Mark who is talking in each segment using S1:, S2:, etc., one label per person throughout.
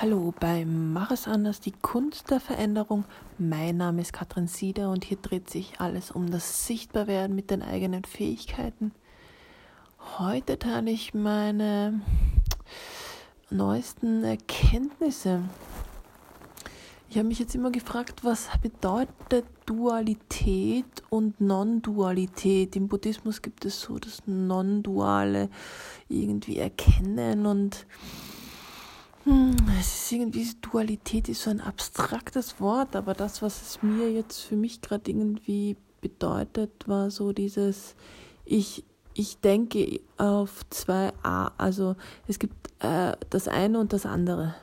S1: Hallo bei Mach es anders, die Kunst der Veränderung. Mein Name ist Katrin Sieder und hier dreht sich alles um das Sichtbarwerden mit den eigenen Fähigkeiten. Heute teile ich meine neuesten Erkenntnisse. Ich habe mich jetzt immer gefragt, was bedeutet Dualität und Non-Dualität? Im Buddhismus gibt es so das Non-Duale irgendwie erkennen und es ist irgendwie, Dualität ist so ein abstraktes Wort, aber das, was es mir jetzt für mich gerade irgendwie bedeutet, war so dieses, ich, ich denke auf zwei A, also es gibt äh, das eine und das andere.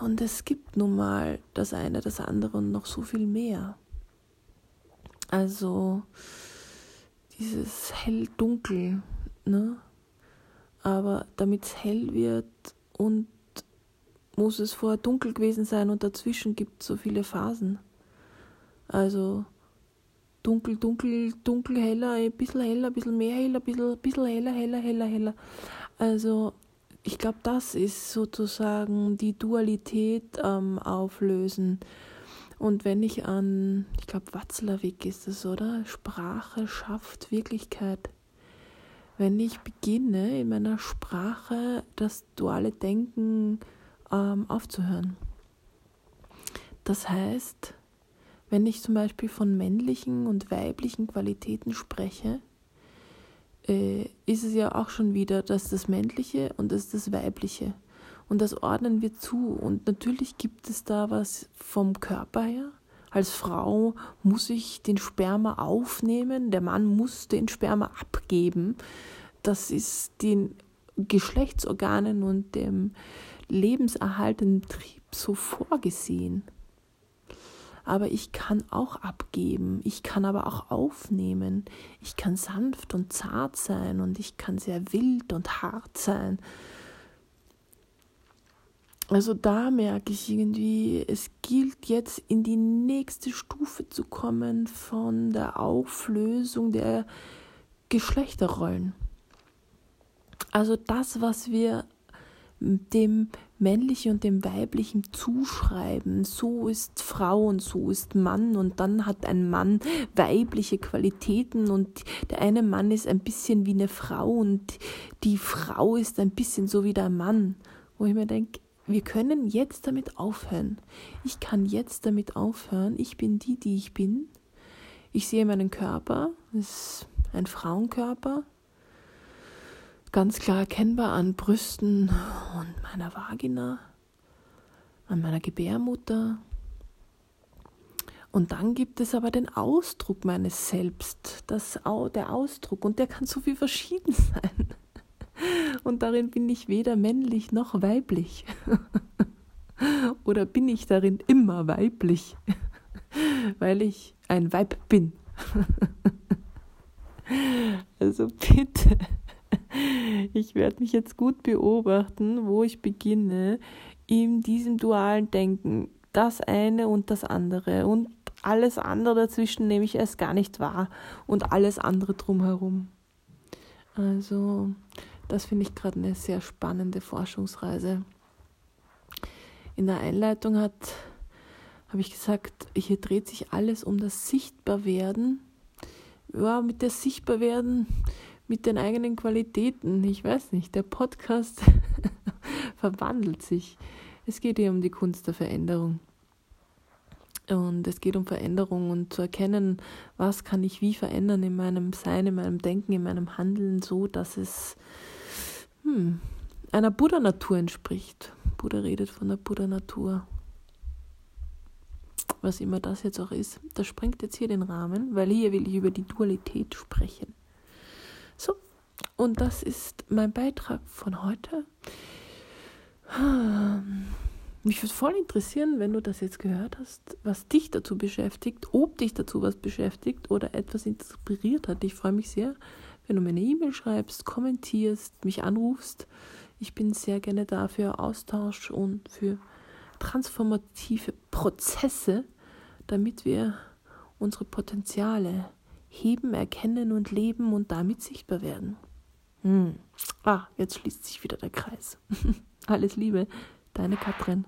S1: Und es gibt nun mal das eine, das andere und noch so viel mehr. Also dieses hell-dunkel, ne? Aber damit es hell wird und muss es vorher dunkel gewesen sein und dazwischen gibt es so viele Phasen. Also dunkel, dunkel, dunkel, heller, ein bisschen heller, ein bisschen mehr heller, ein bisschen, heller, heller, heller, heller. Also ich glaube, das ist sozusagen die Dualität ähm, auflösen. Und wenn ich an, ich glaube, Watzlawick ist es, oder? Sprache schafft Wirklichkeit wenn ich beginne, in meiner Sprache das duale Denken ähm, aufzuhören. Das heißt, wenn ich zum Beispiel von männlichen und weiblichen Qualitäten spreche, äh, ist es ja auch schon wieder das das Männliche und das das Weibliche. Und das ordnen wir zu. Und natürlich gibt es da was vom Körper her. Als Frau muss ich den Sperma aufnehmen, der Mann muss den Sperma abgeben das ist den Geschlechtsorganen und dem lebenserhaltenden Trieb so vorgesehen. Aber ich kann auch abgeben, ich kann aber auch aufnehmen, ich kann sanft und zart sein und ich kann sehr wild und hart sein. Also da merke ich irgendwie, es gilt jetzt in die nächste Stufe zu kommen von der Auflösung der Geschlechterrollen. Also das, was wir dem männlichen und dem weiblichen zuschreiben. So ist Frau und so ist Mann und dann hat ein Mann weibliche Qualitäten und der eine Mann ist ein bisschen wie eine Frau und die Frau ist ein bisschen so wie der Mann. Wo ich mir denke, wir können jetzt damit aufhören. Ich kann jetzt damit aufhören. Ich bin die, die ich bin. Ich sehe meinen Körper, das ist ein Frauenkörper, ganz klar erkennbar an Brüsten und meiner Vagina, an meiner Gebärmutter. Und dann gibt es aber den Ausdruck meines Selbst, das, der Ausdruck, und der kann so viel verschieden sein. Und darin bin ich weder männlich noch weiblich. Oder bin ich darin immer weiblich, weil ich ein Weib bin. Also bitte ich werde mich jetzt gut beobachten, wo ich beginne, in diesem dualen Denken, das eine und das andere und alles andere dazwischen nehme ich erst gar nicht wahr und alles andere drumherum. Also, das finde ich gerade eine sehr spannende Forschungsreise. In der Einleitung hat habe ich gesagt, hier dreht sich alles um das Sichtbarwerden. Ja, mit der Sichtbarwerden mit den eigenen Qualitäten. Ich weiß nicht, der Podcast verwandelt sich. Es geht hier um die Kunst der Veränderung. Und es geht um Veränderung und zu erkennen, was kann ich wie verändern in meinem Sein, in meinem Denken, in meinem Handeln, so dass es hm, einer Buddha-Natur entspricht. Buddha redet von der Buddha-Natur. Was immer das jetzt auch ist. Das sprengt jetzt hier den Rahmen, weil hier will ich über die Dualität sprechen. So, und das ist mein Beitrag von heute. Mich würde voll interessieren, wenn du das jetzt gehört hast, was dich dazu beschäftigt, ob dich dazu was beschäftigt oder etwas inspiriert hat. Ich freue mich sehr, wenn du mir eine E-Mail schreibst, kommentierst, mich anrufst. Ich bin sehr gerne da für Austausch und für transformative Prozesse, damit wir unsere Potenziale heben, erkennen und leben und damit sichtbar werden. Hm. Ah, jetzt schließt sich wieder der Kreis. Alles Liebe, deine Katrin.